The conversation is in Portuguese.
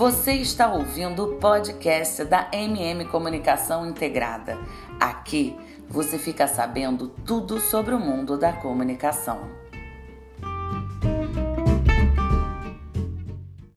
Você está ouvindo o podcast da MM Comunicação Integrada. Aqui você fica sabendo tudo sobre o mundo da comunicação.